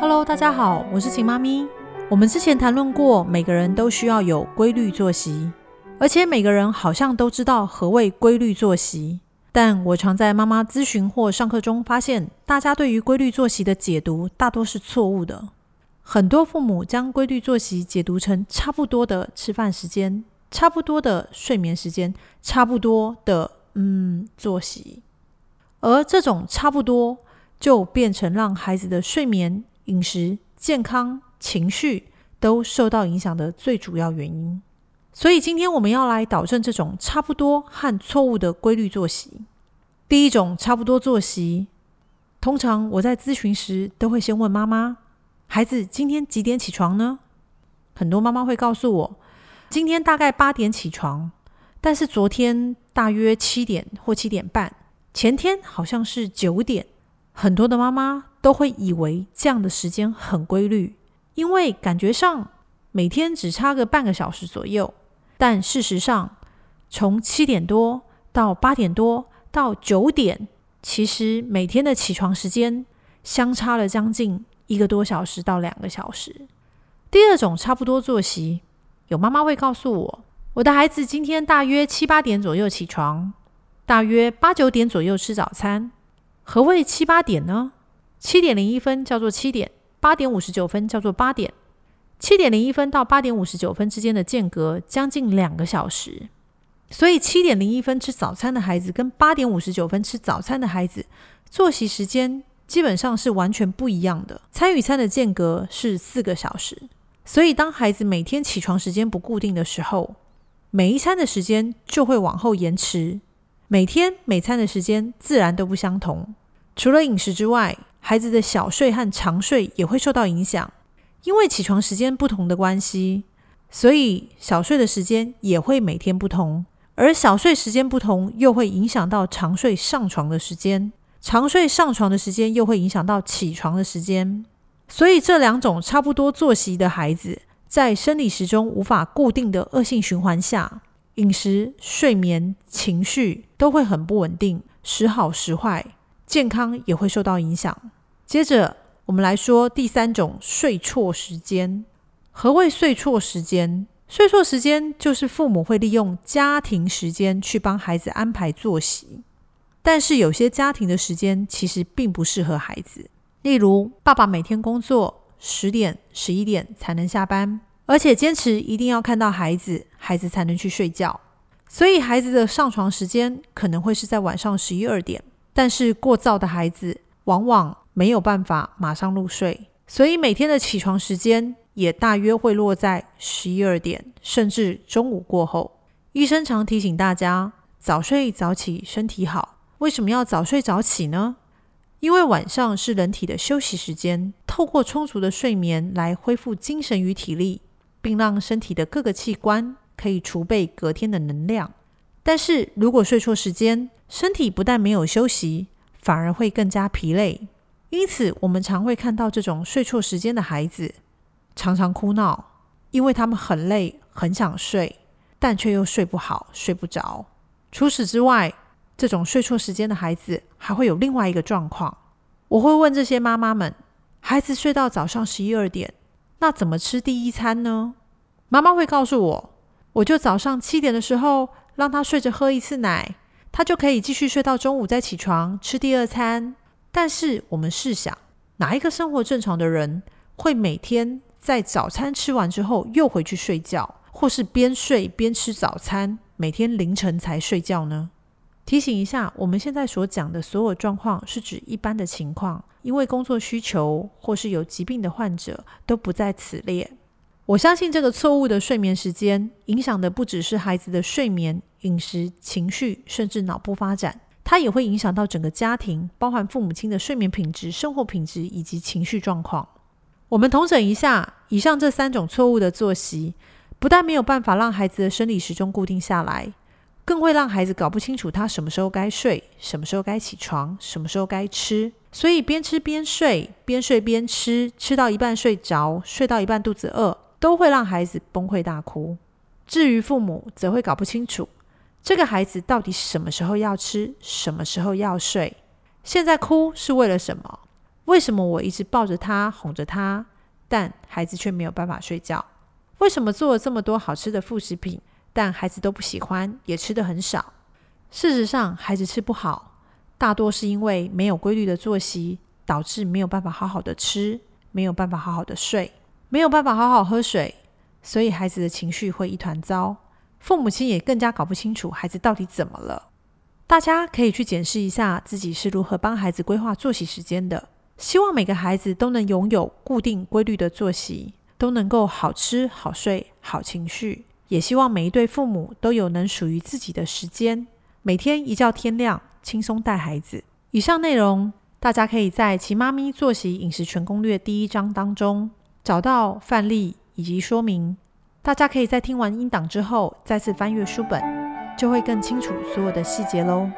Hello，大家好，我是晴妈咪。我们之前谈论过，每个人都需要有规律作息，而且每个人好像都知道何谓规律作息。但我常在妈妈咨询或上课中发现，大家对于规律作息的解读大多是错误的。很多父母将规律作息解读成差不多的吃饭时间、差不多的睡眠时间、差不多的嗯作息，而这种差不多就变成让孩子的睡眠。饮食、健康、情绪都受到影响的最主要原因。所以今天我们要来导正这种差不多和错误的规律作息。第一种差不多作息，通常我在咨询时都会先问妈妈：“孩子今天几点起床呢？”很多妈妈会告诉我：“今天大概八点起床，但是昨天大约七点或七点半，前天好像是九点。”很多的妈妈。都会以为这样的时间很规律，因为感觉上每天只差个半个小时左右。但事实上，从七点多到八点多到九点，其实每天的起床时间相差了将近一个多小时到两个小时。第二种差不多作息，有妈妈会告诉我，我的孩子今天大约七八点左右起床，大约八九点左右吃早餐。何谓七八点呢？七点零一分叫做七点，八点五十九分叫做八点。七点零一分到八点五十九分之间的间隔将近两个小时，所以七点零一分吃早餐的孩子跟八点五十九分吃早餐的孩子作息时间基本上是完全不一样的。餐与餐的间隔是四个小时，所以当孩子每天起床时间不固定的时候，每一餐的时间就会往后延迟，每天每餐的时间自然都不相同。除了饮食之外，孩子的小睡和长睡也会受到影响，因为起床时间不同的关系，所以小睡的时间也会每天不同。而小睡时间不同，又会影响到长睡上床的时间，长睡上床的时间又会影响到起床的时间。所以这两种差不多作息的孩子，在生理时钟无法固定的恶性循环下，饮食、睡眠、情绪都会很不稳定，时好时坏。健康也会受到影响。接着，我们来说第三种睡错时间。何谓睡错时间？睡错时间就是父母会利用家庭时间去帮孩子安排作息，但是有些家庭的时间其实并不适合孩子。例如，爸爸每天工作十点、十一点才能下班，而且坚持一定要看到孩子，孩子才能去睡觉，所以孩子的上床时间可能会是在晚上十一二点。但是过早的孩子往往没有办法马上入睡，所以每天的起床时间也大约会落在十一二点，甚至中午过后。医生常提醒大家，早睡早起身体好。为什么要早睡早起呢？因为晚上是人体的休息时间，透过充足的睡眠来恢复精神与体力，并让身体的各个器官可以储备隔天的能量。但是如果睡错时间，身体不但没有休息，反而会更加疲累。因此，我们常会看到这种睡错时间的孩子常常哭闹，因为他们很累、很想睡，但却又睡不好、睡不着。除此之外，这种睡错时间的孩子还会有另外一个状况。我会问这些妈妈们：孩子睡到早上十一二点，那怎么吃第一餐呢？妈妈会告诉我：我就早上七点的时候让他睡着喝一次奶。他就可以继续睡到中午再起床吃第二餐。但是我们试想，哪一个生活正常的人会每天在早餐吃完之后又回去睡觉，或是边睡边吃早餐，每天凌晨才睡觉呢？提醒一下，我们现在所讲的所有状况是指一般的情况，因为工作需求或是有疾病的患者都不在此列。我相信这个错误的睡眠时间影响的不只是孩子的睡眠。饮食、情绪，甚至脑部发展，它也会影响到整个家庭，包含父母亲的睡眠品质、生活品质以及情绪状况。我们统整一下，以上这三种错误的作息，不但没有办法让孩子的生理时钟固定下来，更会让孩子搞不清楚他什么时候该睡，什么时候该起床，什么时候该吃。所以边吃边睡，边睡边吃，吃到一半睡着，睡到一半肚子饿，都会让孩子崩溃大哭。至于父母，则会搞不清楚。这个孩子到底什么时候要吃，什么时候要睡？现在哭是为了什么？为什么我一直抱着他哄着他，但孩子却没有办法睡觉？为什么做了这么多好吃的副食品，但孩子都不喜欢，也吃的很少？事实上，孩子吃不好，大多是因为没有规律的作息，导致没有办法好好的吃，没有办法好好的睡，没有办法好好喝水，所以孩子的情绪会一团糟。父母亲也更加搞不清楚孩子到底怎么了。大家可以去检视一下自己是如何帮孩子规划作息时间的。希望每个孩子都能拥有固定规律的作息，都能够好吃好睡好情绪。也希望每一对父母都有能属于自己的时间。每天一觉天亮，轻松带孩子。以上内容，大家可以在《奇妈咪作息饮食全攻略》第一章当中找到范例以及说明。大家可以在听完音档之后，再次翻阅书本，就会更清楚所有的细节喽。